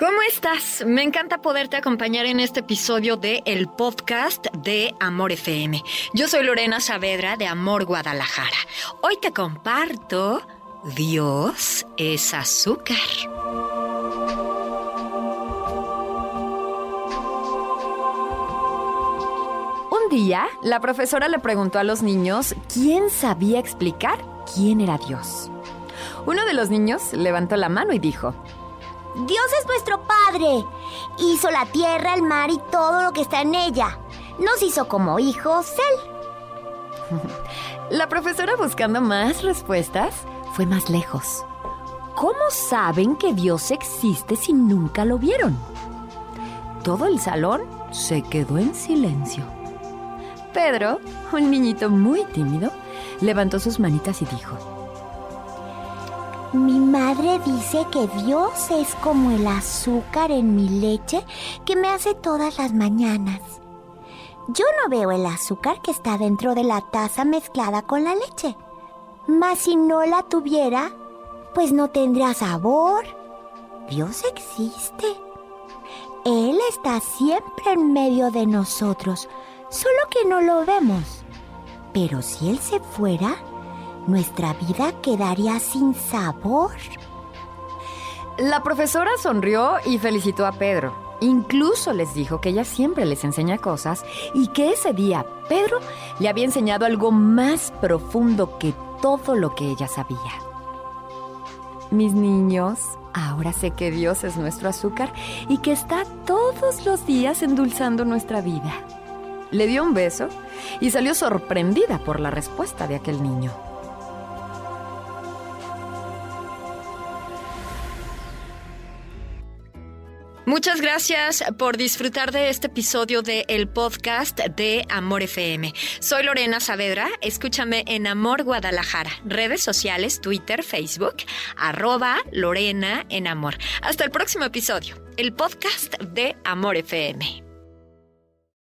¿Cómo estás? Me encanta poderte acompañar en este episodio de el podcast de Amor FM. Yo soy Lorena Saavedra de Amor Guadalajara. Hoy te comparto Dios es azúcar. Un día, la profesora le preguntó a los niños quién sabía explicar quién era Dios. Uno de los niños levantó la mano y dijo, Dios es nuestro Padre. Hizo la tierra, el mar y todo lo que está en ella. Nos hizo como hijos Él. La profesora buscando más respuestas fue más lejos. ¿Cómo saben que Dios existe si nunca lo vieron? Todo el salón se quedó en silencio. Pedro, un niñito muy tímido, levantó sus manitas y dijo, Mi madre dice que Dios es como el azúcar en mi leche que me hace todas las mañanas. Yo no veo el azúcar que está dentro de la taza mezclada con la leche. Mas si no la tuviera, pues no tendría sabor. Dios existe. Él está siempre en medio de nosotros, solo que no lo vemos. Pero si Él se fuera, nuestra vida quedaría sin sabor. La profesora sonrió y felicitó a Pedro. Incluso les dijo que ella siempre les enseña cosas y que ese día Pedro le había enseñado algo más profundo que todo lo que ella sabía. Mis niños, ahora sé que Dios es nuestro azúcar y que está todos los días endulzando nuestra vida. Le dio un beso y salió sorprendida por la respuesta de aquel niño. Muchas gracias por disfrutar de este episodio de el podcast de Amor FM. Soy Lorena Saavedra, escúchame en Amor Guadalajara, redes sociales, Twitter, Facebook, arroba Lorena en Amor. Hasta el próximo episodio, el podcast de Amor FM.